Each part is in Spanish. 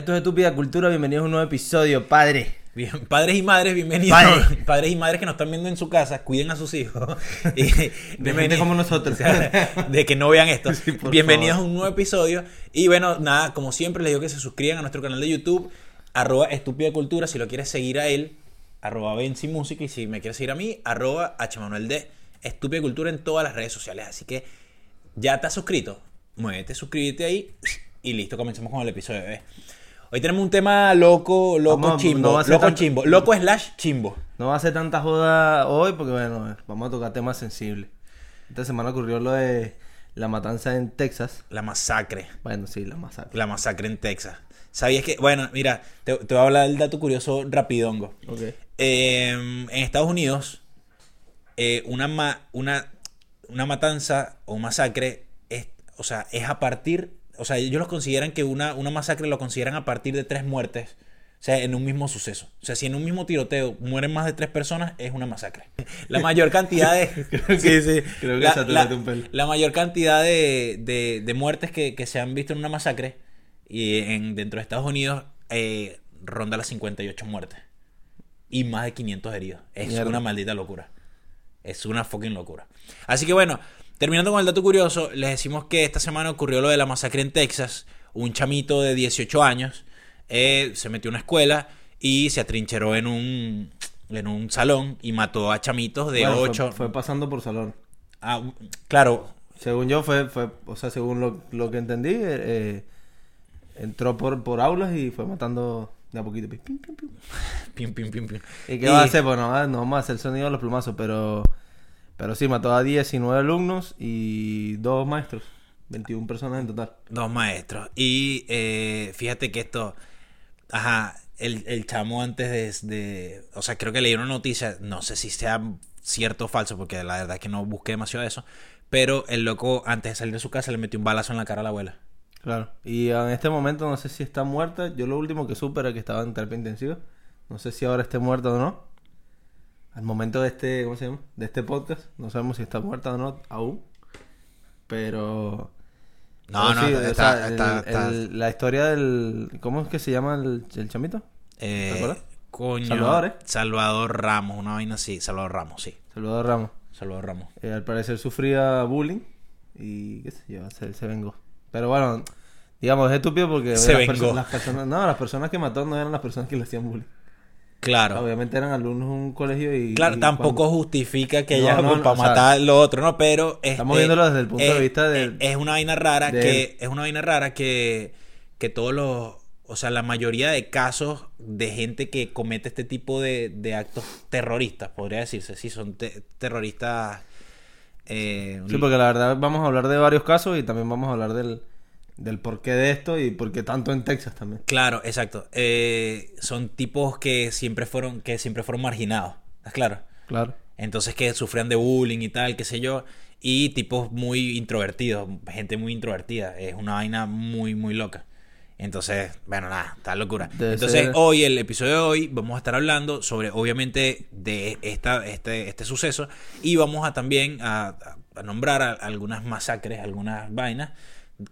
Esto es Estúpida Cultura, bienvenidos a un nuevo episodio, padre. Bien, padres y madres, bienvenidos. Padre. Padres y madres que nos están viendo en su casa, cuiden a sus hijos. Y gente como nosotros. de que no vean esto. Sí, bienvenidos favor. a un nuevo episodio. Y bueno, nada, como siempre les digo que se suscriban a nuestro canal de YouTube, arroba estúpida cultura, si lo quieres seguir a él, arroba Benzi Música, y si me quieres seguir a mí, arroba hmanueld, estúpida cultura en todas las redes sociales. Así que ya te has suscrito, muévete, suscríbete ahí y listo, comencemos con el episodio. bebé. Hoy tenemos un tema loco, loco Vamos, chimbo, no loco chimbo, loco slash chimbo. No va a ser tanta joda hoy porque, bueno, vamos a tocar temas sensibles. Esta semana ocurrió lo de la matanza en Texas. La masacre. Bueno, sí, la masacre. La masacre en Texas. ¿Sabías que? Bueno, mira, te, te voy a hablar del dato curioso rapidongo. Ok. Eh, en Estados Unidos, eh, una, ma- una, una matanza o masacre es, o sea, es a partir, o sea, ellos los consideran que una, una masacre lo consideran a partir de tres muertes, o sea, en un mismo suceso. O sea, si en un mismo tiroteo mueren más de tres personas, es una masacre. La mayor cantidad de... sí, sí. creo que la, la- un pelo. la mayor cantidad de, de- de muertes que, que se han visto en una masacre y en, dentro de Estados Unidos eh, ronda las 58 muertes y más de 500 heridos. Es Mierda. una maldita locura. Es una fucking locura. Así que bueno, terminando con el dato curioso, les decimos que esta semana ocurrió lo de la masacre en Texas. Un chamito de 18 años eh, se metió a una escuela y se atrincheró en un, en un salón y mató a chamitos de Bueno, fue- 8. Fue, pasando por salón. Ah, claro, Según yo, fue, fue o sea, según lo, lo que entendí, eh, eh, entró por, por aulas y fue matando de a poquito. Pim, pim, pim. pim, pim, pim, pim. ¿Y qué va a hacer? Pues no, va- no vamos a hacer el sonido de los plumazos, pero, pero sí, mató a 19 alumnos y dos maestros. 21 personas en total. Dos maestros. Y eh, fíjate que esto, ajá, el, el chamo antes de, de- o sea, creo que leí una noticia, no sé si sea cierto o falso, porque la verdad es que no busqué demasiado eso, pero el loco antes de salir de su casa le metió un balazo en la cara a la abuela. Claro. Y en este momento no sé si está muerta. Yo lo último que supe era que estaba en terapia intensiva. No sé si ahora esté muerta o no. Al momento de este, ¿cómo se llama? De este podcast. No sabemos si está muerta o no aún. Pero... No, no, sí, está, o sea, está- está- el- la historia del... ¿Cómo es que se llama el, el chamito? eh, ¿te acuerdas? coño, Salvador, ¿eh? Salvador Ramos, una vaina así, Salvador Ramos, sí, Salvador Ramos. Salvador Ramos. Eh, al parecer sufría bullying y qué sé yo, se, se vengó. Pero bueno, digamos, es estúpido porque Se las, perso- las personas, no, las personas que mató no eran las personas que le hacían bullying. Claro. Obviamente eran alumnos de un colegio y... Claro, y tampoco cuando- justifica que ella no, no, para sea, matar lo otro, ¿no? Pero estamos este, viéndolo desde el punto de es- vista de- es, una vaina rara de que es una vaina rara que que todos los, o sea, la mayoría de casos de gente que comete este tipo de, de actos terroristas, podría decirse, sí, son te- terroristas. eh, Sí, porque la verdad vamos a hablar de varios casos y también vamos a hablar del, del porqué de esto y por qué tanto en Texas también. Claro, exacto. Eh, son tipos que siempre fueron que siempre fueron marginados, ¿estás claro? Claro. Entonces que sufrían de bullying y tal, qué sé yo. Y tipos muy introvertidos, gente muy introvertida. Es una vaina muy, muy loca. Entonces, bueno, nada, está locura. Debe Entonces, ser- hoy, el episodio de hoy, vamos a estar hablando sobre, obviamente, de esta, este, este suceso. Y vamos a también a, a- a nombrar a- algunas masacres, algunas vainas.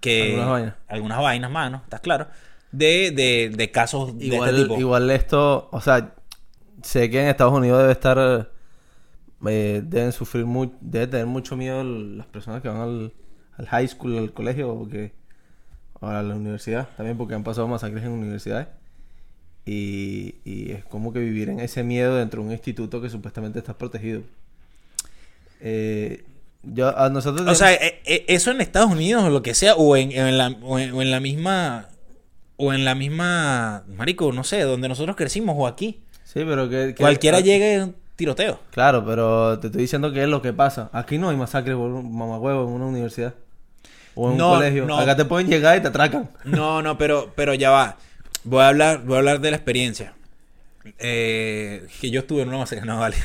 Que, Algunas vainas. Algunas vainas, mano, ¿estás claro? De, de, de casos de Igual, este tipo. igual esto, o sea, sé que en Estados Unidos debe estar, eh, deben sufrir mucho, debe tener mucho miedo el- las personas que van al, al high school, al colegio o, que, o a la universidad, también porque han pasado masacres en universidades. Y, y es como que vivir en ese miedo dentro de un instituto que supuestamente está protegido. Eh, yo, a nosotros... O sea, eh, eh, eso en Estados Unidos o lo que sea, o en, en la, o, en, o en la misma. O en la misma. Marico, no sé, donde nosotros crecimos o aquí. sí, pero que... que- Cualquiera y un tiroteo. Claro, pero te estoy diciendo que es lo que pasa. Aquí no hay masacres por un mamagüevo en una universidad. O en No, un colegio. no. Acá te pueden llegar y te atracan. No, no, pero, pero ya va. Voy a hablar, voy a hablar de la experiencia. Eh, que yo estuve en una masacre, no vale.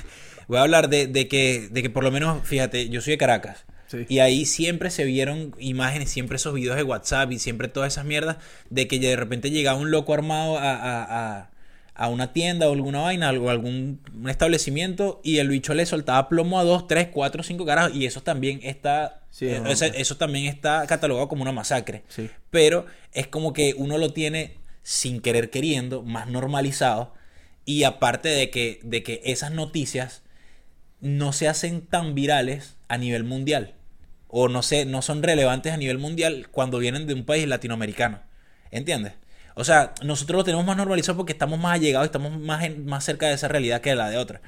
Voy a hablar de, de que, de que por lo menos, fíjate, yo soy de Caracas. Sí. Y ahí siempre se vieron imágenes, siempre esos videos de WhatsApp y siempre todas esas mierdas de que de repente llegaba un loco armado a, a- a- a una tienda o alguna vaina o algún un establecimiento y el bicho le soltaba plomo a dos, tres, cuatro, cinco carajos y eso también está Sí, eh, eso también está catalogado como una masacre. Sí. Pero es como que uno lo tiene sin querer queriendo, más normalizados. Y aparte de que, de que esas noticias no se hacen tan virales a nivel mundial. O no, sé, no son relevantes a nivel mundial cuando vienen de un país latinoamericano. ¿Entiendes? O sea, nosotros lo tenemos más normalizado porque estamos más allegados estamos más, más cerca de esa realidad que de la de otra.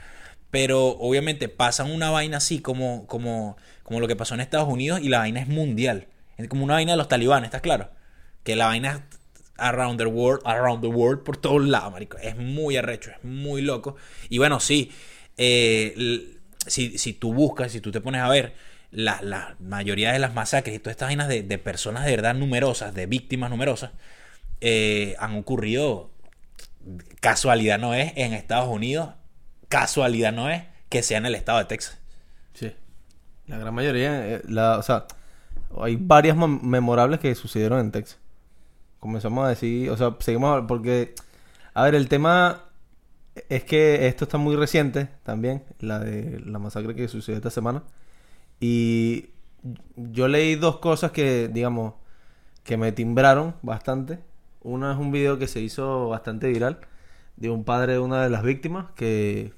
Pero obviamente pasan una vaina así como, como, como lo que pasó en Estados Unidos y la vaina es mundial. Es como una vaina de los talibanes, ¿estás claro? Que la vaina es around the world, around the world por todos lados, marico. Es muy arrecho, es muy loco. Y bueno, sí, eh, si, si tú buscas, si tú te pones a ver, la, la mayoría de las masacres y todas estas vainas de, de personas de verdad numerosas, de víctimas numerosas, eh, han ocurrido, casualidad no es, en Estados Unidos, casualidad no es que sea en el estado de Texas. Sí. La gran mayoría, eh, la, o sea, hay varias mem- memorables que sucedieron en Texas. Comenzamos a decir, o sea, seguimos, porque, a ver, el tema es que esto está muy reciente también, la de la masacre que sucedió esta semana. Y yo leí dos cosas que, digamos, que me timbraron bastante. Una es un video que se hizo bastante viral de un padre de una de las víctimas que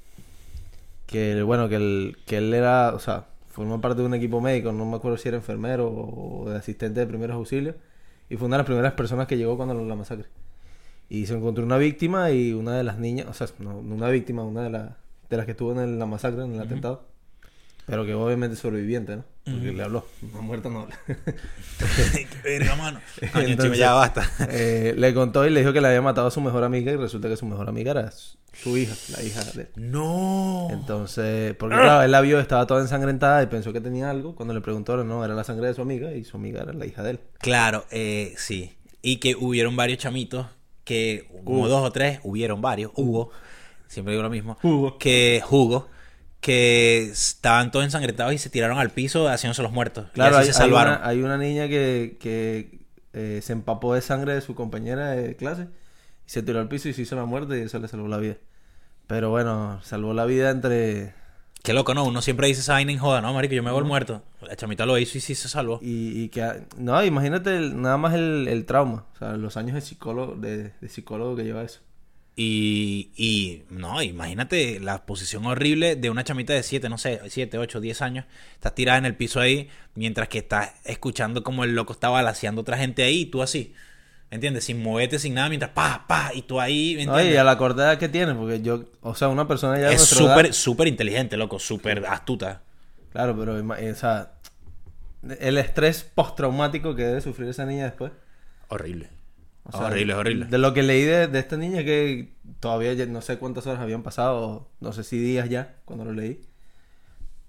que bueno, que, que él era, o sea, formó parte de un equipo médico, no me acuerdo si era enfermero o de asistente de primeros auxilios, y fue una de las primeras personas que llegó cuando la masacre. Y se encontró una víctima y una de las niñas, o sea, no, no una víctima, una de, las de las que estuvo en la masacre, en el atentado, pero que obviamente sobreviviente, ¿no? Porque le habló, no muerta no habla. Verga, mano. Coño, Entonces, ya basta. eh, le contó y le dijo que le había matado a su mejor amiga y resulta que su mejor amiga era su su hija, la hija de él. No. Entonces, porque claro, él la vio, estaba toda ensangrentada y pensó que tenía algo. Cuando le preguntaron, no, era la sangre de su amiga y su amiga era la hija de él. Claro, eh, sí. Y que hubieron varios chamitos que, como Hugo. dos o tres, hubieron varios, Hugo, siempre digo lo mismo, Hugo. que Hugo, que estaban todos ensangrentados y se tiraron al piso haciéndose los muertos. Claro, y hay, se hay salvaron. una, hay una niña que, que eh, se empapó de sangre de su compañera de clase y se tiró al piso y se hizo la muerte y eso le salvó la vida. Pero bueno, salvó la vida entre... Qué loco, ¿no? Uno siempre dice esa vaina en joda, ¿no, marico? Yo me hago el muerto. La chamita lo hizo y sí se salvó. Y, y que... No, imagínate el- nada más el, el trauma. O sea, los años de psicólogo, de, de psicólogo que lleva eso. Y, y, no, imagínate la posición horrible de una chamita de 7, no sé, 7, 8, 10 años. Estás tirada en el piso ahí, mientras que estás escuchando como el loco está balaseando a otra gente ahí y tú así. ¿Entiendes? Sin moverte, sin nada, mientras pa, pa, y tú ahí, ¿me No, entiendes? y a la corta edad que tiene, porque yo... O sea, una persona ya es súper, súper inteligente, loco, súper astuta. Claro, pero ima- o sea, el estrés postraumático que debe sufrir esa niña después. Horrible. O sea, horrible, horrible. De lo que leí de, de esta niña que todavía no sé cuántas horas habían pasado, no sé si días ya, cuando lo leí.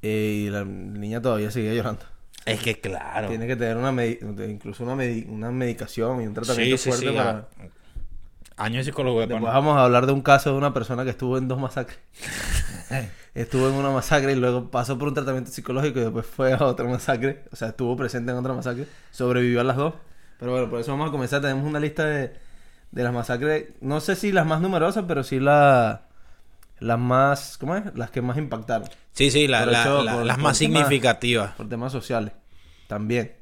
Eh, y la niña todavía seguía llorando. Es que claro. Tiene que tener una incluso una, una medicación y un tratamiento Sí, fuerte sí. para... Años de psicólogo de Después pana. vamos a hablar de un caso de una persona que estuvo en dos masacres. estuvo en una masacre y luego pasó por un tratamiento psicológico y después fue a otra masacre. O sea, estuvo presente en otra masacre. Sobrevivió a las dos. Pero bueno, por eso vamos a comenzar. Tenemos una lista de, de las masacres. No sé si las más numerosas, pero sí la, las más... ¿Cómo es? Las que más impactaron. Sí, sí, la- la- eso, la- por- las por más temas- significativas. Por temas sociales. También.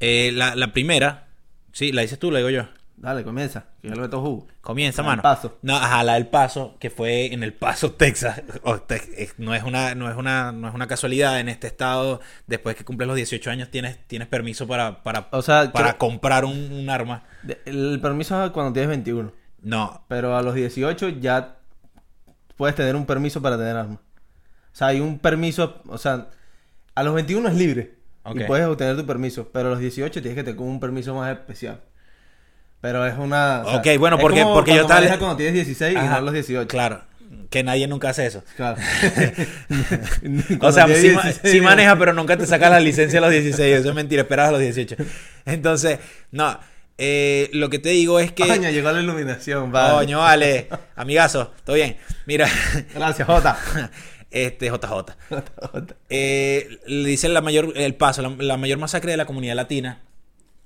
Eh, la, primera, sí, la dices tú, la digo yo. Dale, comienza. Que yo le meto jugo. Comienza, La mano. Paso. No, ajá, la del Paso, que fue en el Paso, Texas. O te- no es una, no es una, no es una casualidad. En este estado, después que cumples los 18 años, tienes, tienes permiso para, para, O sea, para creo- comprar un, un arma. El permiso es cuando tienes 21. No, Pero a los 18 ya puedes tener un permiso para tener arma. O sea, hay un permiso, o sea, a los 21 es libre. Ok. Y puedes obtener tu permiso. Pero a los 18 tienes que tener un permiso más especial. Pero es una... o sea, Ok, bueno, es porque- como porque yo tal- manejas cuando tienes 16 y no Ajá, a los 18. Claro, que nadie nunca hace eso. Claro. O sea, sí, ma- 16, sí maneja, pero nunca te sacas la licencia a los 16. Eso es mentira, esperas a los 18. Entonces, no. Eh, lo que te digo es que. Coño, llegó la iluminación, vale. Coño, vale. Amigazo, todo bien. Mira, Gracias, Jota. este JJ. Eh, le dicen la mayor, el paso, la, la mayor masacre de la comunidad latina.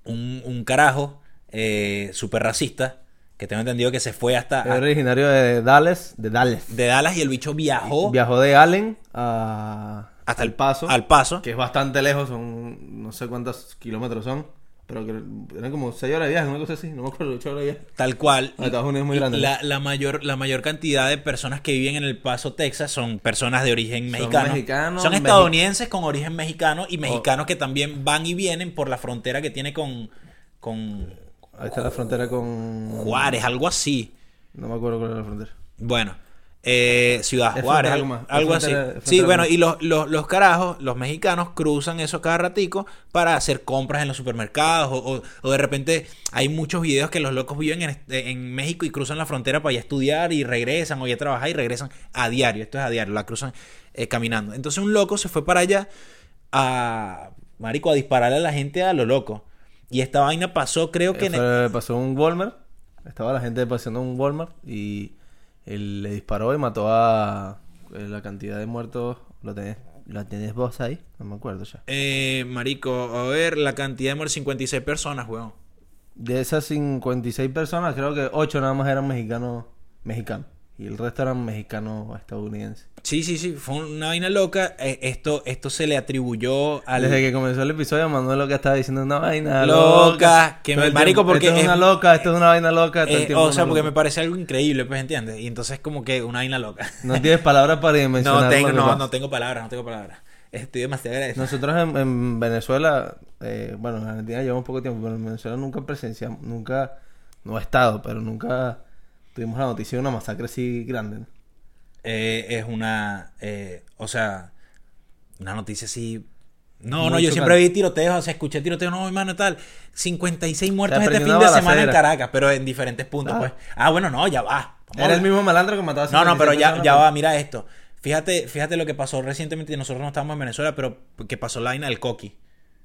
Un, un carajo eh, súper racista. Que tengo entendido que se fue hasta Es originario de Dallas, de Dallas. de Dallas y el bicho viajó Viajó de Allen a... hasta al Paso. Al paso. Que es bastante lejos, son no sé cuántos kilómetros son, pero que eran como 6 horas de viaje, una cosa así, no me acuerdo, 8 horas de viaje. Tal cual. Estados Unidos es muy grande. La, la mayor, la mayor cantidad de personas que viven en El Paso, Texas, son personas de origen mexicano. mexicanos, son mexi- estadounidenses con origen mexicano y mexicanos que también van y vienen por la frontera que tiene con, con Ahí está la frontera con... Juárez, algo así. No me acuerdo cuál era la frontera. Bueno, eh, Ciudad Juárez, algo, algo así. frontera- Sí, frontera bueno, y los, los, los carajos, los mexicanos, cruzan eso cada ratico para hacer compras en los supermercados. O, o- o de repente hay muchos videos que los locos viven en, este- en México y cruzan la frontera para ir a estudiar y regresan o ir a trabajar y regresan a diario. Esto es a diario, la cruzan eh, caminando. Entonces un loco se fue para allá a, marico, a dispararle a la gente a lo loco. Y esta vaina pasó, creo que... Eh, en el- pasó un Walmart, estaba la gente paseando en un Walmart y él le disparó y mató a eh, la cantidad de muertos. ¿Lo tenés, ¿La tenés vos ahí? No me acuerdo ya. Eh, marico, a ver, la cantidad de muertes, 56 personas, weón. De esas 56 personas, creo que 8 nada más eran mexicanos mexicanos. Y el resto eran mexicanos estadounidenses. Sí, sí, sí, fue una vaina loca. Eh, esto, esto se le atribuyó al... Desde que comenzó el episodio, Manuel lo que estaba diciendo una vaina Loca, loca. que me- marico, porque Esto es es- una loca, esto es una vaina loca. todo Eh, o sea, porque loca. me parece algo increíble, pues, ¿entiendes? Y entonces como que una vaina loca. No tienes palabras para dimensionar no, tengo, no, no tengo palabras, no tengo palabras. Estoy demasiado agradecido. Nosotros en, en Venezuela, eh, bueno, en Argentina llevamos poco tiempo, pero en Venezuela nunca presenciamos, nunca, no he estado, pero nunca tuvimos la noticia de una masacre así grande. ¿no? Eh, es una... eh, o sea, una noticia así... No, Muy no, yo chocante. siempre vi tiroteos, o sea, escuché tiroteos, no, hermano, tal. 56 muertos este fin de semana en. Caracas, pero en diferentes puntos, Ah. pues. Ah, bueno, no, ya va. Vamos Era el mismo malandro que mataba a No, no, 56 pero ya, ya va, mira esto. Fíjate, fíjate lo que pasó recientemente. Nosotros no estábamos en Venezuela, pero que pasó la vaina del coqui.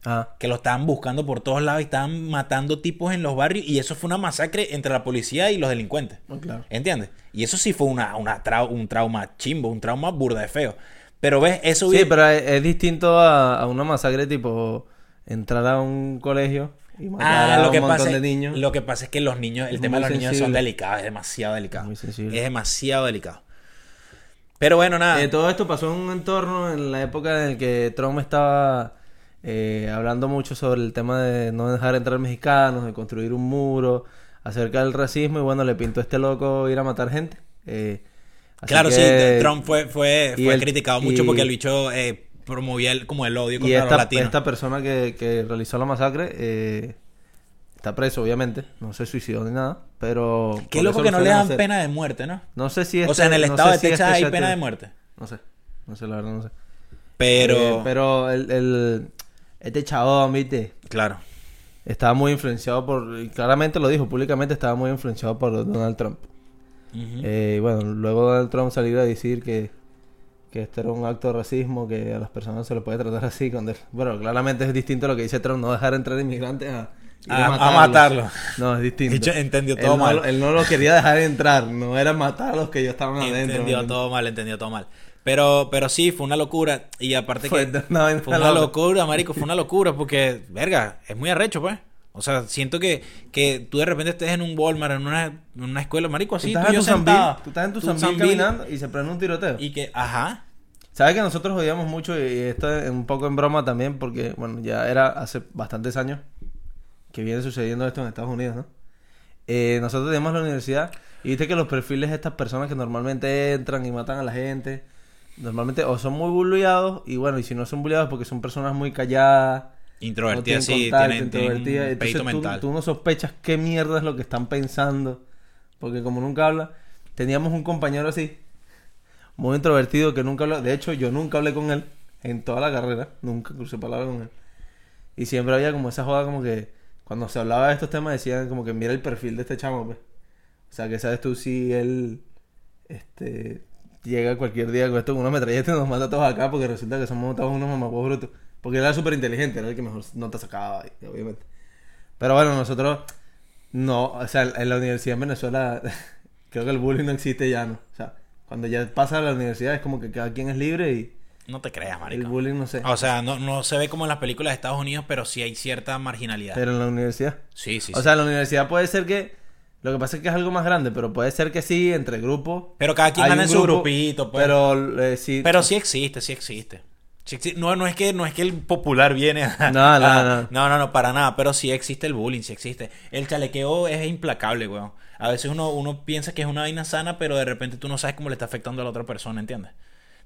Ajá. Que lo estaban buscando por todos lados y estaban matando tipos en los barrios. Y eso fue una masacre entre la policía y los delincuentes. Oh, claro. ¿Entiendes? Y eso sí fue una, una trau- un trauma chimbo, un trauma burda de feo. Pero ves, eso Sí, pero es, es distinto a, a una masacre tipo entrar a un colegio y matar Ah, a lo un que, pasa, de niños. lo que pasa es que los niños, el Es tema de los niños son delicados, es demasiado delicado. Es demasiado delicado. Pero bueno, nada. Eh, todo esto pasó en un entorno en la época en el que Trump estaba eh, hablando mucho sobre el tema de no dejar entrar mexicanos, de construir un muro, acerca del racismo y bueno, le pintó a este loco ir a matar gente. Eh, Claro, que- sí, Trump fue, fue, y fue el- criticado mucho y- porque el bicho eh, promovía el- como el odio Y contra los esta, latinos. esta persona que, que realizó la masacre eh, está preso, obviamente. No se suicidó ni nada, pero... Qué loco que no le dan hacer. pena de muerte, ¿no? No sé si o este- sea, en el no estado sé de si Texas este hay pena de muerte. No sé, no sé, la verdad no sé. Pero, pero el, el- este chabón, viste, claro. estaba muy influenciado por, y claramente lo dijo públicamente, estaba muy influenciado por Donald Trump. Eh, bueno, luego Donald Trump salió a decir que, que esto era un acto de racismo, que a las personas se les puede tratar así. Cuando, bueno, claramente es distinto a lo que dice Trump, no dejar entrar inmigrantes a, A- a matarlos. matarlos. No, es distinto. Dicho, entendió Él todo no mal. lo- él no lo quería dejar entrar, no era matar a los que ya estaban adentro. entendió ¿me todo mal, entendió todo mal. Pero, pero sí, fue una locura. Y aparte Fue que una vaina fue una loca. locura, marico, fue una locura porque, verga, es muy arrecho, pues. O sea, siento que, que tú de repente estés en un Walmart, en una, en una escuela, marico, Tú así, estás tú en tu sentado. tú estás en tu Tú Sambil, caminando y se prende un tiroteo. Y que, ajá. ¿Sabes que nosotros odiamos mucho y esto es un poco en broma también porque, bueno, ya era hace bastantes años que viene sucediendo esto en Estados Unidos, ¿no? Eh, nosotros tenemos la universidad y viste que los perfiles de estas personas que normalmente entran y matan a la gente, normalmente o son muy bulleados y bueno, y si no son bulleados porque son personas muy calladas, no Introvertida, tienen sí, contacto, tienen, introvertidas, entonces tú, mental. tú no sospechas qué mierda es lo que están pensando porque como nunca habla, teníamos un compañero así muy introvertido que nunca habló. De hecho, yo nunca hablé con él en toda la carrera. Nunca crucé palabra con él. Y siempre había como esa joda como que cuando se hablaba de estos temas decían como que mira el perfil de este chamo, pues. O sea, que sabes tú si él este llega cualquier día con esto con una metralleta y nos manda a todos acá porque resulta que somos todos unos mamapos brutos. Porque él era súper inteligente, era el que mejor nota sacaba, obviamente. Pero bueno, nosotros no, o sea, en la universidad en Venezuela creo que el bullying no existe ya, ¿no? O sea, cuando ya pasa a la universidad es como que cada quien es libre y No te creas, el marico. bullying no sé. O sea, no, no se ve como en las películas de Estados Unidos, pero sí hay cierta marginalidad. Pero en la universidad. sí, sí, o sí. sea, en la universidad puede ser que lo que pasa es que es algo más grande, pero puede ser que sí entre grupos. pero cada quien anda en su grupito, pues. Pero eh, sí Pero sí existe, sí existe. No, no es que no es que el popular viene a, No, no, no. no, no, no, para nada, pero sí existe el bullying, sí existe. El chalequeo es implacable, weón. A veces uno, uno piensa que es una vaina sana, pero de repente tú no sabes cómo le está afectando a la otra persona, ¿entiendes?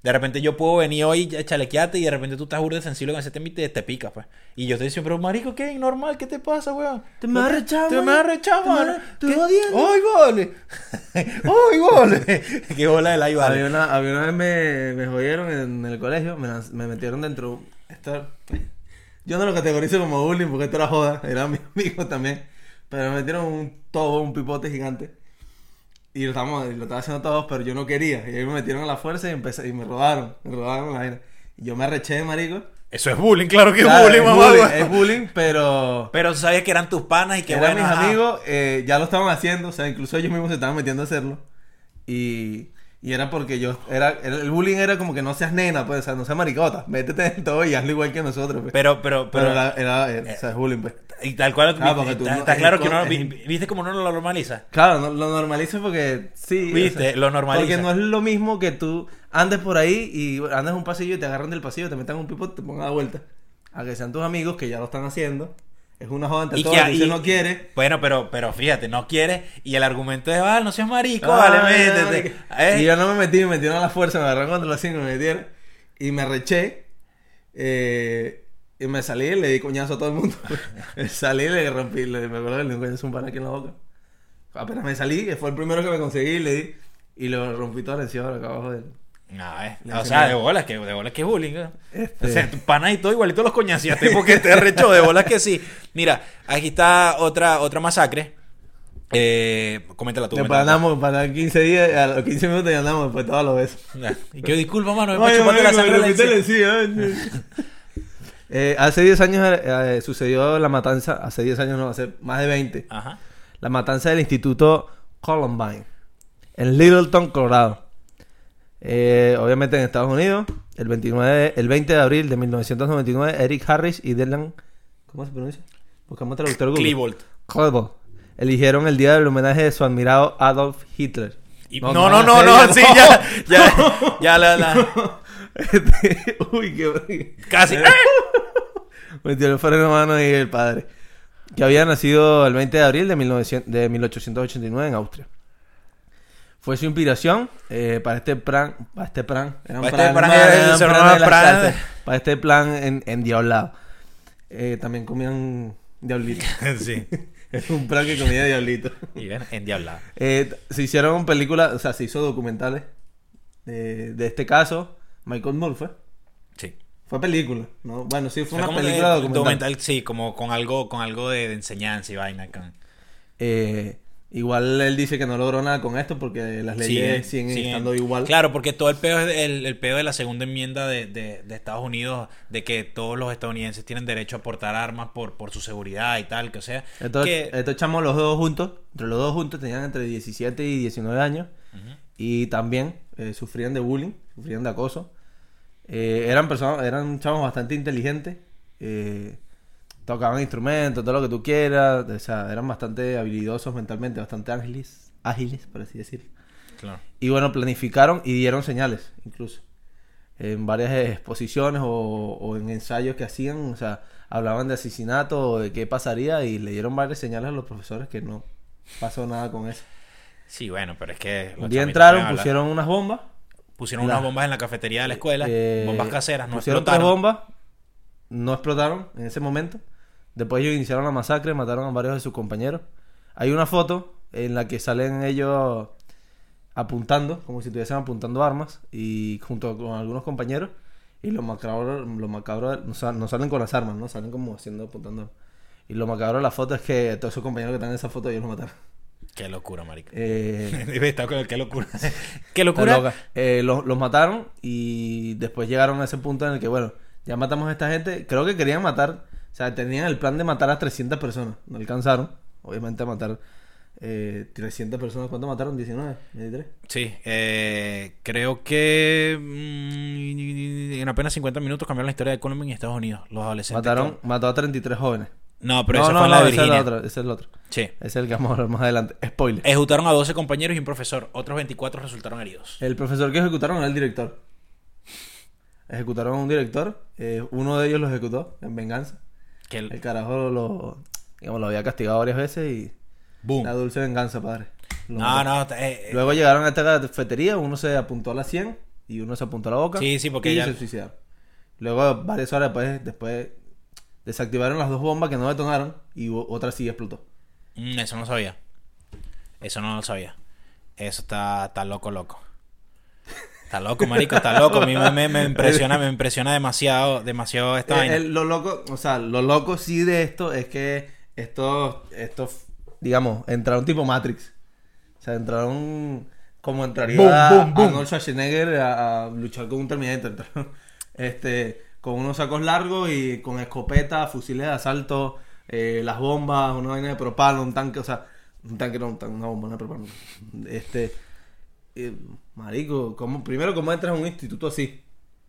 De repente yo puedo venir hoy a chalequearte y de repente tú estás burda sensible con ese tema y te, te picas, pues. Y yo te digo, pero marico, ¿qué? Normal, ¿qué te pasa, weón? Te me has arrechado, Te me arrechado, Te jodiendo. ¡Ay, vale! ¡Ay, vale! ¡Qué bola de la Había vale! una, había una vez me, me jodieron en el colegio, me, me metieron dentro. Esto, yo no lo categorizo como bullying porque esto era joda, era mi amigo también. Pero me metieron un tobo, un pipote gigante. Y lo estábamos, lo estaba haciendo todos, pero yo no quería. Y ahí me metieron a la fuerza y empecé, y me robaron, me robaron la vaina. Y yo me arreché, marico. Eso es bullying, claro que es Claro, bullying, es mamá. bullying, es bullying, pero Pero tú sabías que eran tus panas y que eran bueno. mis ajá. amigos, eh, ya lo estaban haciendo, o sea, incluso ellos mismos se estaban metiendo a hacerlo. Y, y era porque yo, era, el bullying era como que no seas nena, pues, o sea, no seas maricota, métete en todo y hazlo igual que nosotros, pues. Pero, pero, Pero, pero. era, era, era- o sea, es bullying, pues. Y tal cual. Ah, porque tú está, no- está claro que no. vi- ¿Viste cómo no lo normaliza? Claro, no- lo normalizo porque sí. Viste, lo normaliza. Porque no es lo mismo que tú andes por ahí y andes un pasillo y te agarran del pasillo, te metan un pipote y te pongan a vuelta. A que sean tus amigos que ya lo están haciendo. Es una joda Y tú ahí- dices, no quiere. Bueno, pero, pero fíjate, no quiere. Y el argumento es, ah, no seas marico, Ah, vale, métete. Eh, Y yo no me metí, me metieron a la fuerza, me agarraron contra los cinco, me metieron. Y me arreché. eh, y me salí y le di coñazo a todo el mundo. Me salí y le rompí, le, me acuerdo que le di un coñazo a un pan aquí en la boca. Apenas me salí, que fue el primero que me conseguí, le di. Y le rompí todo el encima acá abajo del. No, eh. O sea, de bolas que, de bolas que es bullying. ¿eh? Este- O sea, tu pana y todo igualito los coñaciaste porque te arrechó, de bolas que sí. Mira, aquí está otra, otra masacre. Eh, coméntala tú. Después andamos para 15 días, a los 15 minutos ya andamos después todos los besos. Y que disculpa, mano, me amigo, sangre de la. Eh, hace 10 años eh, sucedió la matanza, hace 10 años no, hace más de 20, Ajá. la matanza del Instituto Columbine en Littleton, Colorado. Eh, obviamente en Estados Unidos, el 29, el 20 de abril de 1999, Eric Harris y Dylan, ¿cómo se pronuncia? Buscamos traductor Google. Klebold. Klebold, eligieron el día del homenaje de su admirado Adolf Hitler. Y- No, no, no, no, serio, sí, ya, ya, ya la, la- Este, Uy, qué... casi. Metió el freno de mano y el padre. Que había nacido el 20 de abril de, 1900 de 1889 en Austria. Fue su inspiración eh, para este plan. Para este plan. Para este plan, plan, eh, plan cárceles. Para este plan en, en Diablado. Eh, también comían diablito. sí. es un plan que comía diablito. Y ven, endiablado. Eh, t- se hicieron películas, o sea, se hizo documentales de, de este caso. Michael Moore fue. Sí. Fue película, ¿no? Bueno, sí, fue Fue una película de- documental. documental, sí, como con algo, con algo de, de enseñanza y vaina. Con... Eh, igual él dice que no logró nada con esto porque las leyes Siguen- siguen, siguen- estando igual. Claro, porque todo el pedo es el, el pedo de la segunda enmienda de, de- de Estados Unidos, de que todos los estadounidenses tienen derecho a portar armas por, por su seguridad y tal, que o sea. Entonces, que- estos chamos los dos juntos, entre los dos juntos tenían entre 17 y 19 años Ujú. y también eh, sufrían de bullying, sufrían de acoso. Eh, eran personas, eran chavos bastante inteligentes, eh, tocaban instrumentos, todo lo que tú quieras, o sea, eran bastante habilidosos mentalmente, bastante ágiles, ágiles, por así decirlo. Claro. Y bueno, planificaron y dieron señales, incluso. En varias exposiciones o, o en ensayos que hacían, o sea, hablaban de asesinato o de qué pasaría y le dieron varias señales a los profesores que no pasó nada con eso. Sí, bueno, pero es que. los Un día entraron, pusieron unas bombas. Pusieron la- unas bombas en la cafetería de la escuela, eh, bombas caseras, no pusieron tres explotaron. bombas, no explotaron en ese momento. Después ellos iniciaron la masacre, mataron a varios de sus compañeros. Hay una foto en la que salen ellos apuntando, como si estuviesen apuntando armas, y junto con algunos compañeros. Y lo macabro, lo macabro no, sal- no salen con las armas, ¿no? Salen como haciendo, apuntando. Y lo macabro de la foto es que todos esos compañeros que están en esa foto, ellos los mataron. Qué locura, marica. Eh, Está con el qué locura. qué locura. Eh, los, los mataron y después llegaron a ese punto en el que, bueno, ya matamos a esta gente. Creo que querían matar, o sea, tenían el plan de matar a 300 personas. No alcanzaron, obviamente, a matar eh, 300 personas. ¿Cuánto mataron? ¿19? ¿23? Sí, eh, creo que mm, en apenas 50 minutos cambiaron la historia de Colombia en Estados Unidos. Los adolescentes. Mataron, mató a 33 jóvenes. No, pero no, eso no, fue no, la de ese es otro, ese es el otro. Sí. Ese es el que vamos a hablar más adelante. Spoiler. Ejecutaron a 12 compañeros y un profesor. Otros 24 resultaron heridos. El profesor que ejecutaron era el director. ejecutaron a un director. eh, uno de ellos lo ejecutó en venganza. Que el- El carajo lo, digamos, lo había castigado varias veces y Boom. la dulce venganza, padre. Lo No, mató. no. eh, eh, Luego llegaron a esta cafetería, uno se apuntó a la 100 y uno se apuntó a la boca. Sí, sí, porque y ya- se suicidaron. Luego, varias horas después, después desactivaron las dos bombas que no detonaron y otra sí explotó. mm, eso no sabía. Eso no lo sabía. Eso está, está loco, loco. Está loco, marico, está loco. A mí me, me- me impresiona, me impresiona demasiado, demasiado esta Eh, vaina. el- lo loco, o sea, lo loco sí de esto es que estos, estos, digamos, entraron tipo Matrix. O sea, entraron como entraría Boom, boom, boom. Arnold Schwarzenegger a, a luchar con un Terminator. Entraron, este, con unos sacos largos y con escopeta, fusiles de asalto, eh, las bombas, una vaina de propano, un tanque, o sea, un tanque no, un tanque, una bomba, una de propano. Este, eh, marico, ¿cómo, primero, ¿cómo entras a un instituto así?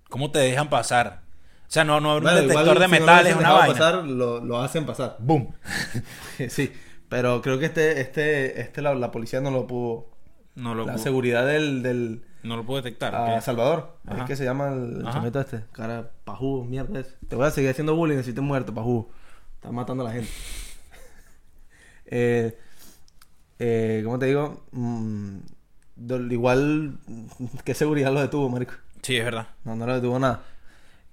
¿Cómo te dejan pasar? O sea, no, no habrá Bueno, un detector de si no metales, hubiesen una vaina. pasar, lo, lo hacen pasar. Boom. sí, pero creo que este, este, este la, la policía no lo pudo. No lo, La puedo- seguridad del, del no lo puedo detectar. a. Salvador, Ajá. es que se llama el, chamito este, cara pajudo, mierda. Te voy a seguir haciendo bullying si te muerto, pajudo. Estás matando a la gente. eh, eh, ¿Cómo te digo? Mm, igual, ¿qué seguridad lo detuvo, marico? Sí, es verdad. No, no lo detuvo nada.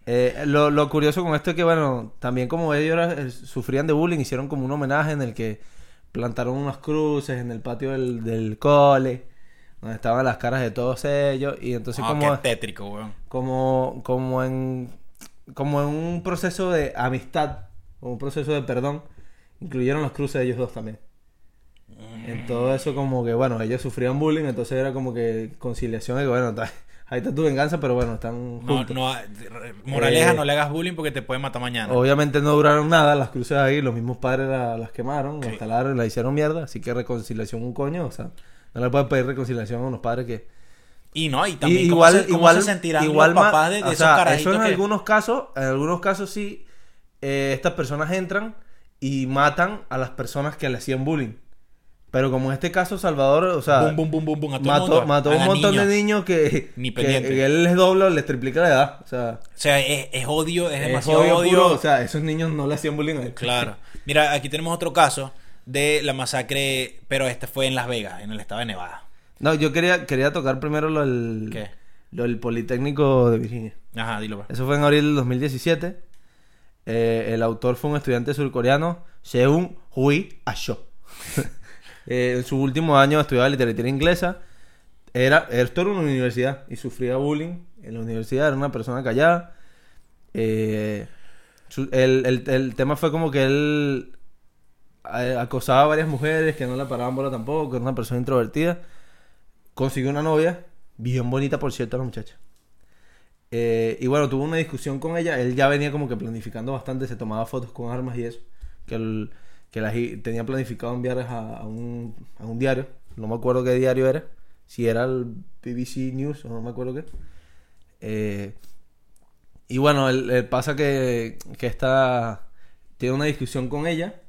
Eh, lo, lo curioso con esto es que, bueno, también como ellos eh, sufrían de bullying, hicieron como un homenaje en el que plantaron unas cruces en el patio del, del cole, donde estaban las caras de todos ellos, y entonces Ah, como, qué tétrico, weón. como, como en como en un proceso de amistad, o un proceso de perdón, incluyeron las cruces de ellos dos también. En todo eso como que, bueno, ellos sufrían bullying, entonces era como que conciliación de que, bueno, está- ahí está tu venganza, pero bueno, están No, juntos. no, moraleja, Eh, no le hagas bullying porque te puede matar mañana. Obviamente no duraron nada las cruces ahí, los mismos padres la- las quemaron, la Ok. instalaron, la hicieron mierda, así que reconciliación un coño, o sea, no le puedes pedir reconciliación a unos padres que... Y no, y Y también cómo igual, se, cómo igual, se sentirán igual los papás de, de o esos sea, eso en que- algunos casos, en algunos casos sí, eh, estas personas entran y matan a las personas que le hacían bullying. Pero como en este caso Salvador, o sea, Boom, boom, boom, a todo mató, mundo. mató a un montón niños. de niños que, Ni que, él les dobla o les triplica la edad. O sea, O sea, es, es odio, es es demasiado odio odio. puro, o sea, esos niños no le hacían bullying a él. Claro. Mira, aquí tenemos otro caso de la masacre, pero este fue en Las Vegas, en el estado de Nevada. No, yo quería, quería tocar primero lo del, ¿Qué? lo del Politécnico de Virginia. Ajá, dilo. pues. Eso fue en abril del 2017. Eh, el autor fue un estudiante surcoreano, Seung Hui Asho. Eh, en su último año estudiaba literatura inglesa. Era, esto era una universidad y sufría bullying en la universidad. Era una persona callada. Eh, su- el, el- el tema fue como que él acosaba a varias mujeres que no le paraban bola tampoco, que era una persona introvertida. Consiguió una novia, bien bonita por cierto la muchacha. Eh, y bueno, tuvo una discusión con ella. Él ya venía como que planificando bastante, se tomaba fotos con armas y eso. Que, él- que las tenía planificado enviarlas a, un, a un diario. No me acuerdo qué diario era. Si era el BBC News o no me acuerdo qué. Eh, y bueno, él pasa que, que esta tiene una discusión con ella.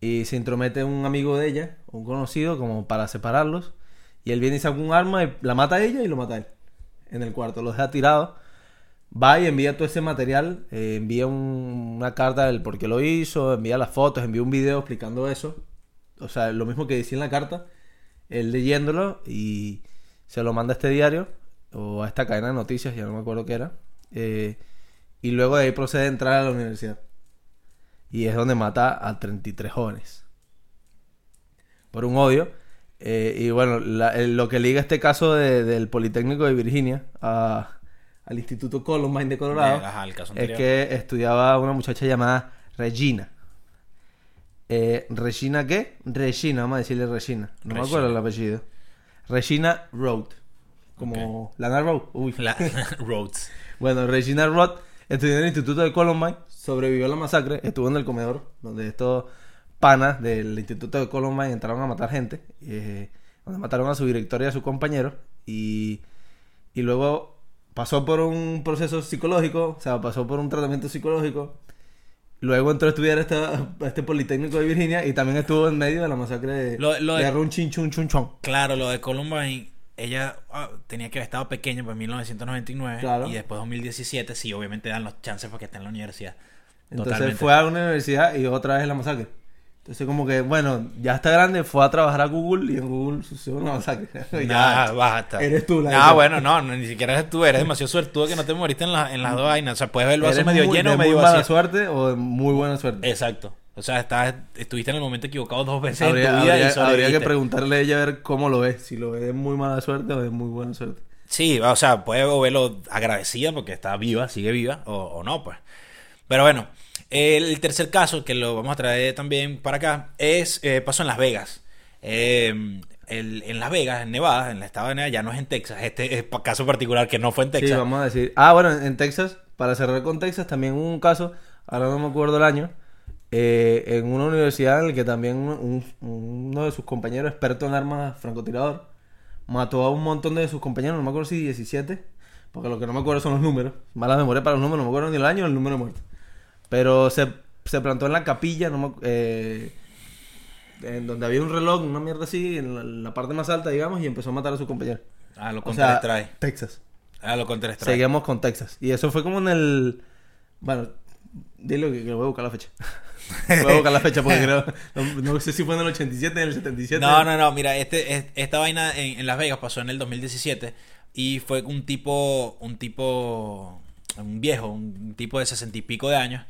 Y se intromete un amigo de ella, un conocido, como para separarlos. Y él viene y saca un arma y la mata a ella y lo mata a él. En el cuarto, lo deja tirado. Va y envía todo ese material. eh, envía un- una carta del por qué lo hizo. Envía las fotos, envía un video explicando eso. O sea, lo mismo que decía en la carta. Él leyéndolo y se lo manda a este diario. O a esta cadena de noticias, ya no me acuerdo qué era. eh, y luego de ahí procede a entrar a la universidad. Y es donde mata a 33 jóvenes. Por un odio. Eh, y bueno, la- lo que liga este caso de- del Politécnico de Virginia a- al Instituto Columbine de Colorado Ajá, caso es que estudiaba una muchacha llamada Regina. Eh, ¿Regina qué? Regina, vamos a decirle Regina. No me acuerdo el apellido. Regina Road. Como Lana Road. Uy. La-. Bueno, Regina Roth estudió en el Instituto de Columbine, sobrevivió a la masacre, estuvo en el comedor, donde estos panas del Instituto de Columbine entraron a matar gente, eh, donde mataron a su director y a su compañero, y, y luego pasó por un proceso psicológico, o sea, pasó por un tratamiento psicológico, luego entró a estudiar esta- este Politécnico de Virginia y también estuvo en medio de la masacre de, Lo- lo de- de Run Chin Chun Chun Chon. Claro, lo de Columbine ella ah, tenía que haber estado pequeña, pues en 1999. Claro. Y después 2017, sí, obviamente dan los chances porque está en la universidad. Entonces Totalmente. fue a una universidad y otra vez la masacre. Entonces como que, bueno, ya está grande, fue a trabajar a Google y en Google sucedió una masacre. Ya, basta. Eres tú la Ah, bueno, no, ni siquiera eres tú, eres demasiado suertudo que no te moriste en, la- en las dos vainas. O sea, puedes ver el vaso medio muy- lleno de o medio muy mala vacío. suerte o de muy buena suerte. Exacto. O sea, estás, estuviste en el momento equivocado dos veces en habría, tu vida habría- y habría que preguntarle a ella a ver cómo lo ve. Si lo ve de muy mala suerte o de muy buena suerte. Sí, o sea, puede verlo agradecida porque está viva, sigue viva, o, o no, pues. Pero bueno, el tercer caso, que lo vamos a traer también para acá, es eh, pasó en Las Vegas. Eh, el- en Las Vegas, en Nevada, en el estado de Nevada, ya no es en Texas. Este es caso particular que no fue en Sí, Texas. vamos a decir. Ah, bueno, en Texas, para cerrar con Texas, también hubo un caso, ahora no me acuerdo el año, eh, en una universidad en el que también un- un- uno de sus compañeros, experto en armas francotirador, mató a un montón de sus compañeros, no me acuerdo si 17, porque lo que no me acuerdo son los números. Mala memoria para los números, no me acuerdo ni el año ni el número de muertos. Pero se, se plantó en la capilla, no me eh, en donde había un reloj, una mierda así, en la, en la parte más alta, digamos, y empezó a matar a sus compañeros. A lo O contra sea. Texas. A lo contra. Seguimos con Texas. Y eso fue como en el. Bueno, dilo que, que voy a buscar la fecha. voy a buscar la fecha porque creo. No, no sé si fue en el 87, en el 77. No, no, no, mira, este, es- esta vaina en, en Las Vegas pasó en el 2017 y fue un tipo, un tipo, un viejo, un tipo de sesenta y pico de años.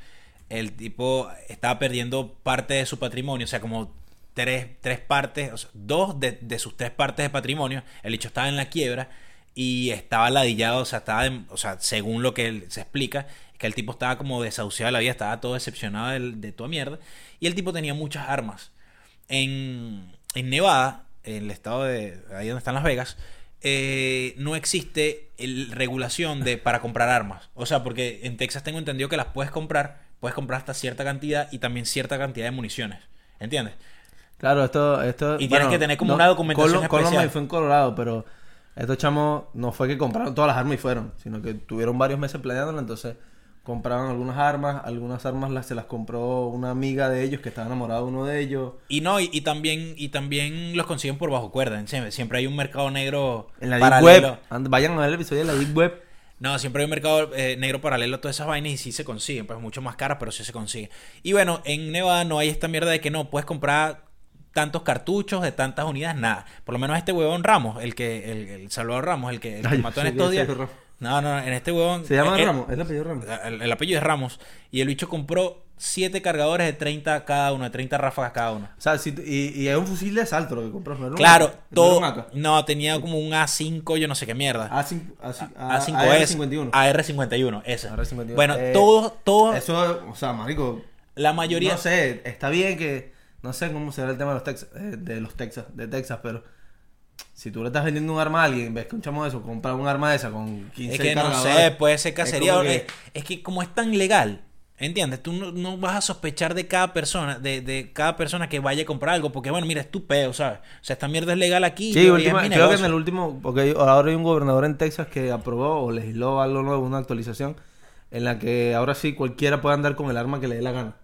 El tipo estaba perdiendo parte de su patrimonio, o sea, como tres, tres partes, o sea, dos de, de sus tres partes de patrimonio. El hecho estaba en la quiebra y estaba ladillado, o sea, estaba, de- o sea, según lo que se explica, que el tipo estaba como desahuciado de la vida, estaba todo decepcionado del- de, toda mierda. Y el tipo tenía muchas armas. En, en Nevada, en el estado de ahí donde están Las Vegas, eh, no existe el, regulación de para comprar armas. O sea, porque en Texas tengo entendido que las puedes comprar, puedes comprar hasta cierta cantidad y también cierta cantidad de municiones. ¿Entiendes? Claro, esto. esto Y tienes que tener como una documentación especial. fue en Colorado, pero estos chamos no fue que compraron todas las armas y fueron, sino que tuvieron varios meses planeándolo, entonces compraron algunas armas, algunas armas las, se las compró una amiga de ellos que estaba enamorada de uno de ellos. Y no, y, y también y también los consiguen por bajo cuerda. Siempre, siempre hay un mercado negro En la paralelo. Web, vayan a ver el episodio de la Deep Web. No, siempre hay un mercado eh, negro paralelo a todas esas vainas y sí se consiguen, pues mucho más caras, pero sí se consigue. Y bueno, en Nevada no hay esta mierda de que no, puedes comprar tantos cartuchos de tantas unidades, nada. Por lo menos este huevón Ramos, el que, el, el Salvador Ramos, el que, el que Ay, mató en estos días. No, no, en este huevón. Se llama Ramos, el apellido Ramos. El, el apellido es Ramos. Y el bicho compró siete cargadores de 30 cada uno, de 30 ráfagas cada uno. O sea, si, y, y es un fusil de asalto lo que compró. ¿no Claro, todo. No, tenía como un A5, yo no sé qué mierda. A5, A5, A- A5S. AR-51. AR51, ese. AR-51. Bueno, Eh, todo, todo, Eso, o sea, marico, la mayoría. no sé, está bien que, no sé cómo será el tema de los Texas, eh, de los Texas, de Texas, pero si tú le estás vendiendo un arma a alguien, ves que un chamo de eso compra un arma de esa con 15 Es que no sé, puede ser cacería. que- Es, es que como es tan legal, ¿entiendes? Tú no, no vas a sospechar de cada persona, de, de cada persona que vaya a comprar algo, porque bueno, mira, es tu peo, ¿sabes? O sea, esta mierda es legal aquí. Sí, es mi creo que en el último, porque ahora hay un gobernador en Texas que aprobó o legisló algo nuevo, una actualización, en la que ahora sí cualquiera puede andar con el arma que le dé la gana.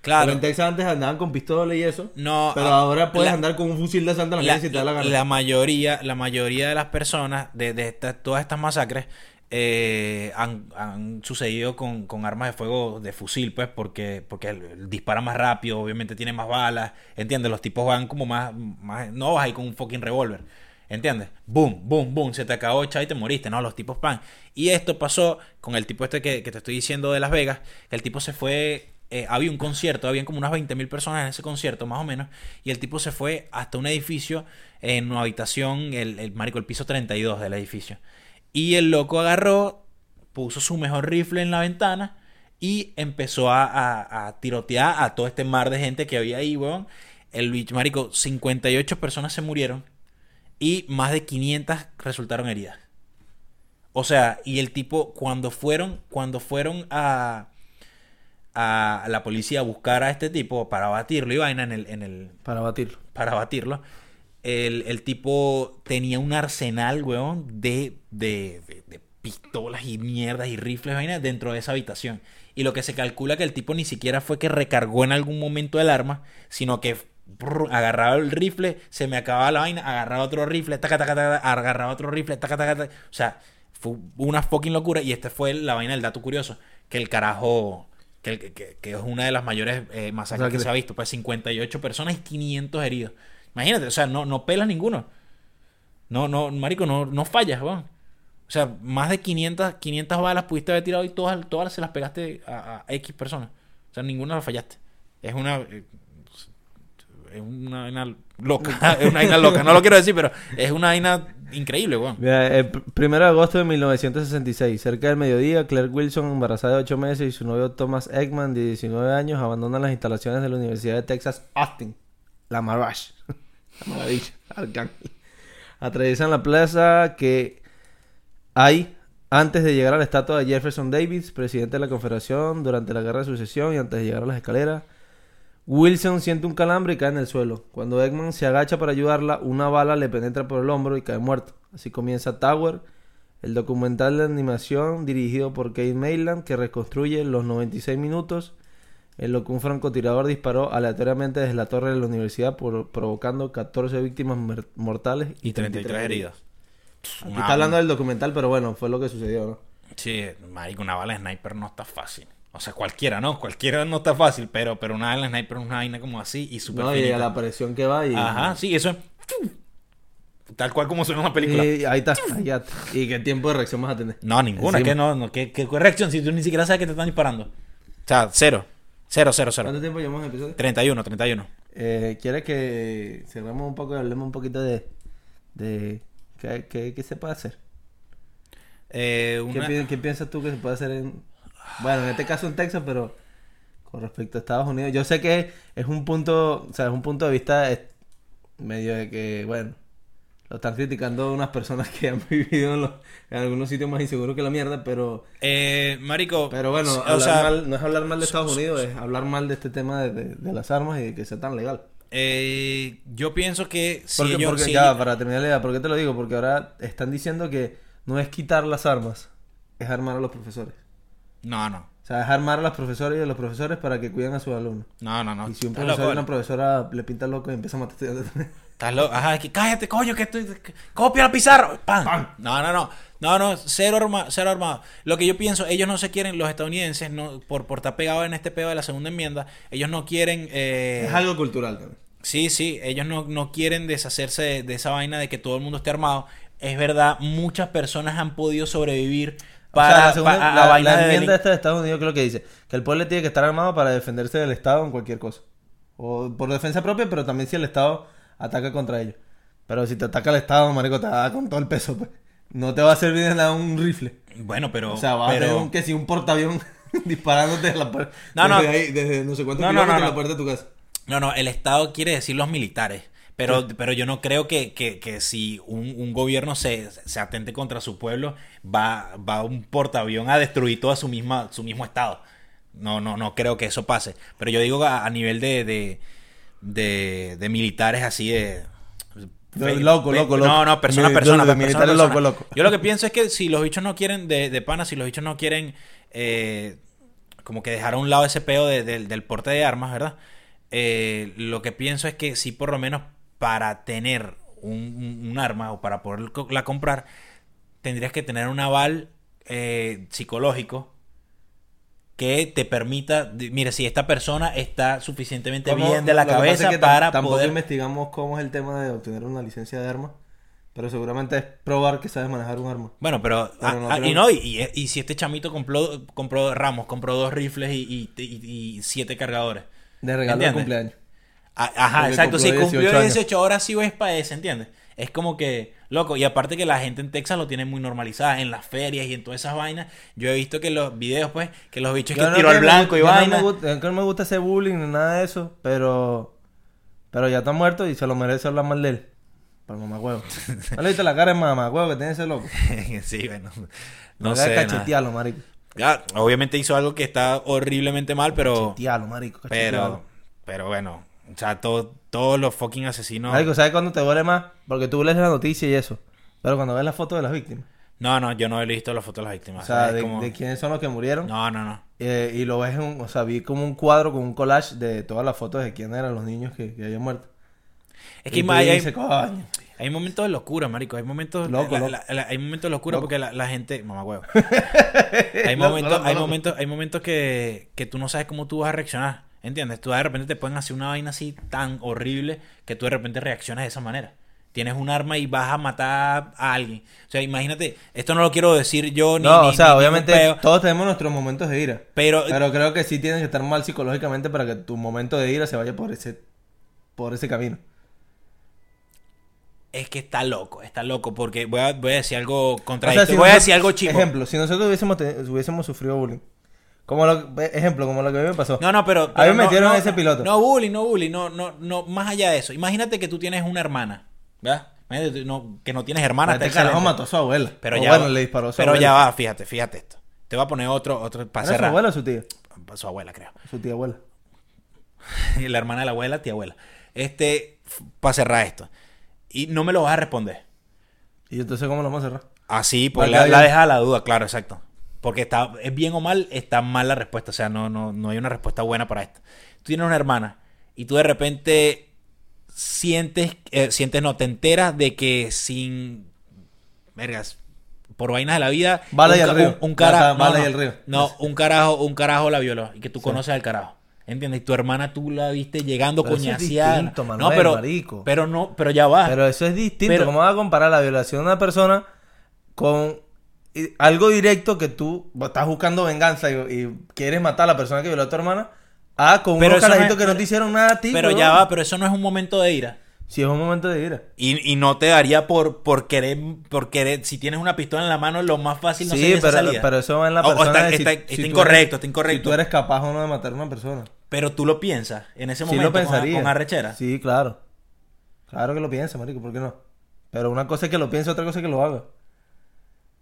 Claro. Pero en Texas antes andaban con pistola y eso. No, pero ah, ahora puedes la- andar con un fusil de santa en la si te da la gana. la mayoría, la mayoría de las personas de, de esta- todas estas masacres eh, han, han sucedido con, con armas de fuego de fusil, pues, porque, porque dispara más rápido, obviamente tiene más balas, ¿entiendes? Los tipos van como más, más no vas ahí con un fucking revólver, ¿entiendes? Boom, boom, boom, se te acabó, chao, y te moriste, ¿no? Los tipos van. Y esto pasó con el tipo este que, que te estoy diciendo de Las Vegas, que el tipo se fue eh, había un concierto, habían como unas 20.000 personas en ese concierto, más o menos, y el tipo se fue hasta un edificio, en una habitación, el, el marico, el piso 32 del edificio. Y el loco agarró, puso su mejor rifle en la ventana y empezó a, a- a tirotear a todo este mar de gente que había ahí, weón. El bicho, marico, 58 personas se murieron y más de 500 resultaron heridas. O sea, y el tipo, cuando fueron, cuando fueron a, a la policía a buscar a este tipo para batirlo y vaina en el, en el, Para batirlo. para batirlo, el, el tipo tenía un arsenal, weón, de, de, de- de pistolas y mierdas y rifles, vaina, dentro de esa habitación. Y lo que se calcula que el tipo ni siquiera fue que recargó en algún momento el arma, sino que brr, agarraba el rifle, se me acababa la vaina, agarraba otro rifle, taca, taca, taca, agarraba otro rifle, taca, taca, taca. O sea, fue una fucking locura. Y este fue la vaina del dato curioso. Que el carajo, que, que- que es una de las mayores eh, masacres O sea, que que- se ha visto. Pues 58 personas y 500 heridos. Imagínate, o sea, no, no pelas ninguno. No, no, marico, no, no fallas, weón. O sea, más de 500, 500 balas pudiste haber tirado y todas, todas se las pegaste a, a X personas. O sea, ninguna la fallaste. Es una... eh, Es una vaina loca. Es una vaina loca. No lo quiero decir, pero es una vaina increíble, weón. El pr- primero de agosto de 1966, cerca del mediodía, Claire Wilson, embarazada de 8 meses, y su novio Thomas Ekman, de 19 años, abandonan las instalaciones de la Universidad de Texas Austin, la Marash, la maravilla, Arcángel. Atraviesan la plaza que hay antes de llegar a la estatua de Jefferson Davis, presidente de la Confederación durante la Guerra de Sucesión y antes de llegar a las escaleras. Wilson siente un calambre y cae en el suelo. Cuando Eggman se agacha para ayudarla, una bala le penetra por el hombro y cae muerto. Así comienza Tower, el documental de animación dirigido por Kate Mayland que reconstruye los 96 minutos en lo que un francotirador disparó aleatoriamente desde la torre de la universidad por- provocando 14 víctimas mortales Y 33 heridos. Aquí está hablando del documental, pero bueno, fue lo que sucedió, ¿no? Sí, marico, una bala de sniper no está fácil. O sea, cualquiera, ¿no? Cualquiera no está fácil, pero, pero una de sniper es una vaina como así y súper No, y a la presión que va y... Ajá, sí, eso es... Tal cual como suena una película. y ahí está, ahí ya. ¿Y qué tiempo de reacción vas a tener? No, ninguna. Encima. que no, no ¿qué, qué reacción si tú ni siquiera sabes que te están disparando? O sea, cero. Cero, cero, cero. ¿Cuánto tiempo llevamos en el episodio? 31, 31. Eh, ¿Quieres que cerremos un poco y hablemos un poquito de... de ¿qué, qué, qué se puede hacer? Eh, ¿Qué, una- qué piensas tú que se puede hacer en... Bueno, en este caso en Texas, pero con respecto a Estados Unidos. Yo sé que es un punto, o sea, es un punto de vista medio de que, bueno, lo están criticando unas personas que han vivido en, los- en algunos sitios más inseguros que la mierda, pero... Eh, marico. Pero bueno, o sea, mal- no es hablar mal de Estados Unidos, es hablar mal de este tema de, de- de las armas y de que sea tan legal. eh, yo pienso que si Porque, ellos- porque si ya, para terminar la idea, ¿por qué te lo digo? Porque ahora están diciendo que no es quitar las armas, es armar a los profesores. No, no. O sea, es armar a los profesores y a los profesores para que cuiden a sus alumnos. No, no, no. y si un profesor y una profesora le pinta loco y empieza a matar estudiantes. Estás loco. Ajá, es que cállate, coño, que estoy. Copia la pizarra. ¡Pam! ¡Pam! No, no, no. No, no, cero armado, cero armado. Lo que yo pienso, ellos no se quieren, los estadounidenses, no, por, por estar pegados en este pedo de la segunda enmienda, ellos no quieren. eh, es algo cultural también. Sí, sí, ellos no, no quieren deshacerse de, de esa vaina de que todo el mundo esté armado. Es verdad, muchas personas han podido sobrevivir para, o sea, la, segunda- la- enmienda esta de Estados Unidos creo que dice que el pueblo tiene que estar armado para defenderse del Estado en cualquier cosa. O por defensa propia, pero también si el Estado ataca contra ellos. Pero si te ataca el Estado, marico, te va a dar con todo el peso, pues. No te va a servir de nada un rifle. Bueno, pero. O sea, va a tener un, que si un portaavión disparándote desde la puerta. No, no. ahí, desde no sé cuántos No, kilómetros no, no. la puerta de tu casa. No, no, el Estado quiere decir los militares. Pero, pero yo no creo que, que, que si un, un gobierno se, se atente contra su pueblo, va, va un portaavión a destruir todo su, misma, su mismo Estado. No, no, no creo que eso pase. Pero yo digo a, a nivel de, de, de, de militares así de... Loco, loco, loco. No, no, persona, De- persona, de persona, militares persona. loco, loco. Yo lo que pienso es que si los bichos no quieren, de, de pana, si los bichos no quieren eh, como que dejar a un lado ese peo de- del- del porte de armas, ¿verdad? Eh, lo que pienso es que si por lo menos para tener un, arma o para poderla comprar, tendrías que tener un aval eh, psicológico que te permita, mire, si esta persona está suficienmente ¿Cómo? bien de la es cabeza que para tampoco poder... investigamos cómo es el tema de obtener una licencia de arma. Pero seguramente es probar que sabes manejar un arma. Bueno, pero. Pero ah, no ah, y no, y, y- y si este chamito compró, compró Ramos, compró dos rifles y, siete cargadores. De regalo de cumpleaños. Ajá, exacto. Si cumplió cumplió 18 años. 18, ahora sí es para ese, ¿entiendes? Es como que, loco, y aparte que la gente en Texas lo tiene muy normalizada, en las ferias y en todas esas vainas. Yo he visto que los videos, pues, que los bichos Yo que no tiró al blanco y yo no vaina. me gusta, no me gusta ese bullying ni nada de eso, pero pero ya está muerto y se lo merece hablar mal de él. Para mamagüevo. ¿No le viste la cara de mamagüevo que tiene ese loco? sí, bueno. No Acá sé. cachetealo, marico. Ya, obviamente hizo algo que está horriblemente mal, pero. Cachetealo, marico, cachetealo. Pero, pero bueno, o sea, todo- todos los fucking asesinos. Marico, ¿sabes cuándo te duele más? Porque tú lees la noticia y eso. Pero cuando ves la foto de las víctimas. No, no, yo no he visto las fotos de las víctimas. O sea, de, como- de quiénes son los que murieron. No, no, no. Eh, y lo ves, en un- o sea, vi como un cuadro con un collage de todas las fotos de quién eran los niños que, que habían muerto. Es que Y hay, hay- dices, "Coño". hay momentos de locura, marico. Hay momentos, Loco, la- loco. la- la- hay momentos de locura Loco. porque la, la gente, mamá huevo. hay momentos, hay momentos, hay momentos que, que tú no sabes cómo tú vas a reaccionar. ¿Entiendes? Tú de repente te pueden hacer una vaina así tan horrible que tú de repente reaccionas de esa manera. Tienes un arma y vas a matar a alguien. O sea, imagínate, esto no lo quiero decir yo ni. No, ni- o sea, ni- obviamente todos tenemos nuestros momentos de ira. pero, Pero creo que sí tienes que estar mal psicológicamente para que tu momento de ira se vaya por ese, por ese camino. es que está loco, está loco. Porque voy a, voy a decir algo O sea, contradictorio. si voy a decir algo chico. Ejemplo, si nosotros hubiésemos, hubiésemos sufrido bullying. Como lo, ejemplo, como lo que a mí me pasó. No, no, pero. A mí me no- metieron no, ese piloto. No bullying, no bullying, no, no, no, más allá de eso. Imagínate que tú tienes una hermana, ¿verdad? Imagínate no- que no tienes hermana. este carajo mató a su abuela. Pero O ya, bueno, va- le disparó a su pero abuela. ya va, fíjate, fíjate esto. Te voy a poner otro, otro para ¿Era su cerrar. abuela o su tía? Su abuela, creo. Su tía abuela. la hermana de la abuela, tía abuela. Este, para cerrar esto. Y no me lo vas a responder. ¿Y entonces cómo lo vamos a cerrar? Así, pues Marca la, la deja a la duda, claro, exacto. Porque está, es bien o mal, está mal la respuesta. O sea, no, no, no hay una respuesta buena para esto. Tú tienes una hermana y tú de repente sientes, eh, sientes, no, te enteras de que sin, vergas, por vainas de la vida, y un, el ca- río. un, un carajo, no, y el río. no, un carajo, un carajo la violó y que tú conoces al carajo. ¿Entiendes? Y tu hermana tú la viste llegando Pero es No, pero, marico. pero no, pero ya va. Pero eso es distinto. Pero- ¿Cómo vas a comparar la violación de una persona con y- algo directo que tú estás buscando venganza y, y quieres matar a la persona que violó a tu hermana? A con Pero unos no es- que no te hicieron nada a ti. pero ya va, pero eso no es un momento de ira. Si es un momento de ira. Y, y no te daría por, por querer, por querer, si tienes una pistola en la mano, lo más fácil no sí, sería esa pero, salida. pero eso va en la O- o persona. está- de si- está- incorrecto, eres- está incorrecto. Si tú eres capaz o no de matar a una persona. Pero tú lo piensas en ese Sí momento lo pensaría. con, con arrechera. Sí, claro. Claro que lo piensa, marico, ¿por qué no? Pero una cosa es que lo piense, otra cosa es que lo haga.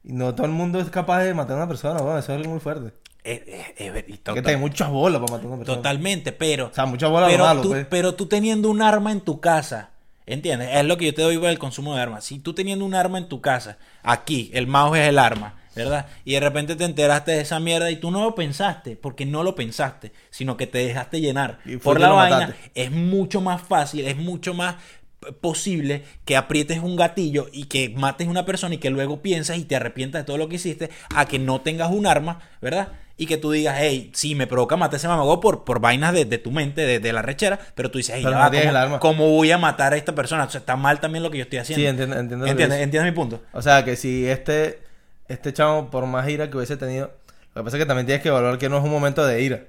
No todo el mundo es capaz de matar a una persona, eso es algo muy fuerte. Es- es- es ver- y que tener muchas bolas para matar a una persona. totalmente, pero... O sea, muchas bolas pero, lo malo, tú, pues. pero tú teniendo un arma en tu casa, ¿entiendes? Es lo que yo te doy por el consumo de armas. Si tú teniendo un arma en tu casa, aquí, el mouse es el arma, ¿verdad? Y de repente te enteraste de esa mierda y tú no lo pensaste, porque no lo pensaste, sino que te dejaste llenar Y por la vaina, mataste. es mucho más fácil, es mucho más posible que aprietes un gatillo y que mates a una persona y que luego piensas y te arrepientas de todo lo que hiciste a que no tengas un arma, ¿verdad? Y que tú digas, hey, sí, me provoca matar a ese mamago por, por vainas de, de tu mente, de, de la rechera, pero tú dices, hey, no ¿cómo, cómo voy a matar a esta persona? O sea, está mal también lo que yo estoy haciendo. Sí, entiendo, entiendo ¿Entiendes? ¿Entiendes mi punto? O sea, que si este, este chamo, por más ira que hubiese tenido, lo que pasa es que también tienes que evaluar que no es un momento de ira.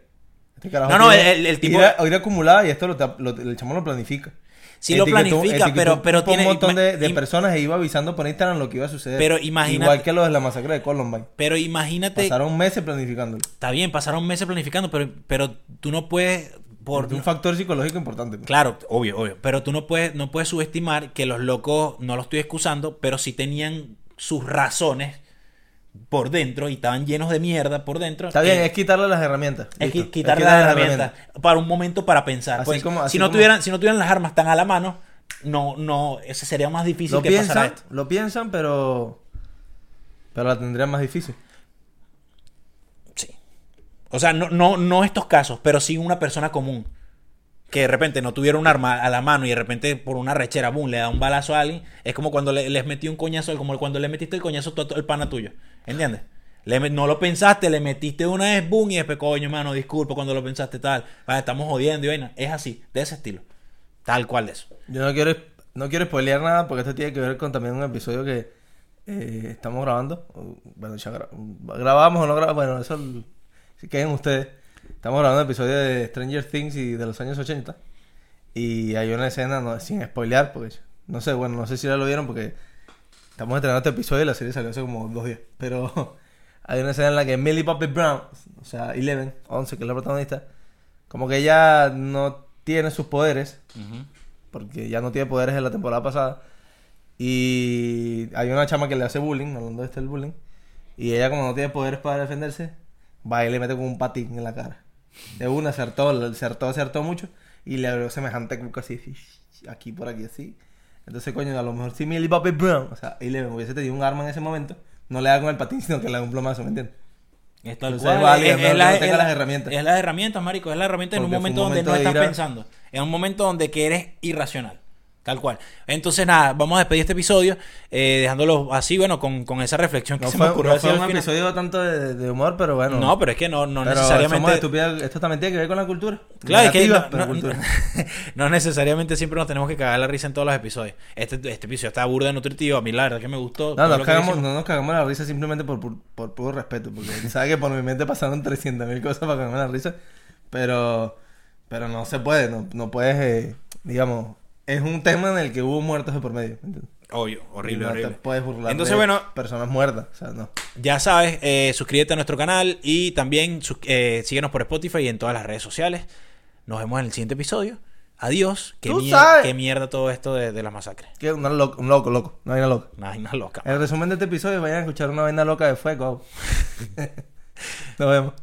Este No, no, tiene el- el tipo- Ira, ira acumulada y esto lo, lo- el chamo lo planifica. Sí lo planifica, etiquetó pero, pero un tiene... montón de, de personas e iba avisando por Instagram lo que iba a suceder. Pero imagínate- Igual que lo de la masacre de Columbine. Pero imagínate... Pasaron meses planificándolo. Está bien, pasaron meses planificando, pero, pero tú no puedes... Por, un factor psicológico importante. pues. Claro, obvio, obvio. Pero tú no puedes, no puedes subestimar que los locos, no los estoy excusando, pero sí tenían sus razones por dentro y estaban llenos de mierda por dentro. Está bien, que- es quitarle las herramientas. es Listo. qui- quitarle las herramientas para un momento para pensar. Así Pues, como- así si, no como- tuvieran, si no tuvieran las armas tan a la mano, no, no, ese sería más difícil Lo que pasara piensan, esto. lo piensan, pero... Pero la tendrían más difícil. Sí. O sea, no, no, no estos casos, pero sí una persona común. Que de repente no tuviera un arma a la mano y de repente por una rechera, boom, le da un balazo a alguien. Es como cuando le- les metí un coñazo, como cuando le metiste el coñazo todo el pana tuyo. ¿Entiendes? Le no lo pensaste, le metiste una vez, boom, y después, coño, mano, disculpa cuando lo pensaste tal. Vale, estamos jodiendo y vaina. Es así, de ese estilo. Tal cual de eso. Yo no quiero, no quiero spoilear nada porque esto tiene que ver con también un episodio que eh, estamos grabando. Bueno, ya gra- grabamos o no grabamos. Bueno, eso si queden ustedes. Estamos grabando un episodio de Stranger Things y de los años 80. Y hay una escena, no, sin spoilear, porque no sé, bueno, no sé si ya lo vieron porque estamos estrenando este episodio y la serie salió hace como dos días. Pero hay una escena en la que Millie Bobby Brown, o sea, Eleven, 11, que es la protagonista, como que ella no tiene sus poderes porque ya no tiene poderes en la temporada pasada. Y hay una chama que le hace bullying, hablando de este el bullying. Y ella, como no tiene poderes para defenderse, va y le mete con un patín en la cara. De una, acertó, acertó, acertó mucho. Y le abrió semejante cuco así, aquí por aquí así. Entonces, coño, a lo mejor si Millie Bobby Brown, o sea, Eleven hubiese tenido un arma en ese momento, no le da con el patín, sino que le da un plomazo, ¿me entiendes? Es tal Entonces cual, es válido, es- es es la- no tenga la- las herramientas. Es las herramientas, marico. Es la herramienta en un momento donde no estás pensando. En un momento donde que eres irracional. Tal cual. Entonces, nada, vamos a despedir este episodio eh, dejándolo así, bueno, con, con esa reflexión que No se fue, me ocurrió no fue un episodio tanto de, de humor, pero bueno. No, pero es que no, no Pero necesariamente. estúpidos. Esto también tiene que ver con la cultura. Claro, es que no, pero no- cultura. no necesariamente siempre nos tenemos que cagar la risa en todos los episodios. Este, este episodio está burda nutritivo. A mí la verdad que me gustó. No, nos cagamos, no nos cagamos la risa simplemente por, por, por puro respeto. Porque sabe que por mi mente pasaron 300.000 cosas para cagarme la risa. Pero, pero no se puede. No, no puedes, eh, digamos. Es un tema en el que hubo muertos de por medio. ¿entiendes? Obvio, horrible, no horrible. te puedes burlar Entonces, de bueno, personas muertas. O sea, no. Ya sabes, eh, suscríbete a nuestro canal y también eh, síguenos por Spotify y en todas las redes sociales. Nos vemos en el siguiente episodio. Adiós. Qué, mier- sabes. qué mierda todo esto de, de las masacres. Que una loco, un loco, loco. Una vaina loca. Una vaina loca. El resumen de este episodio, vayan a escuchar una vaina loca de fuego. Nos vemos.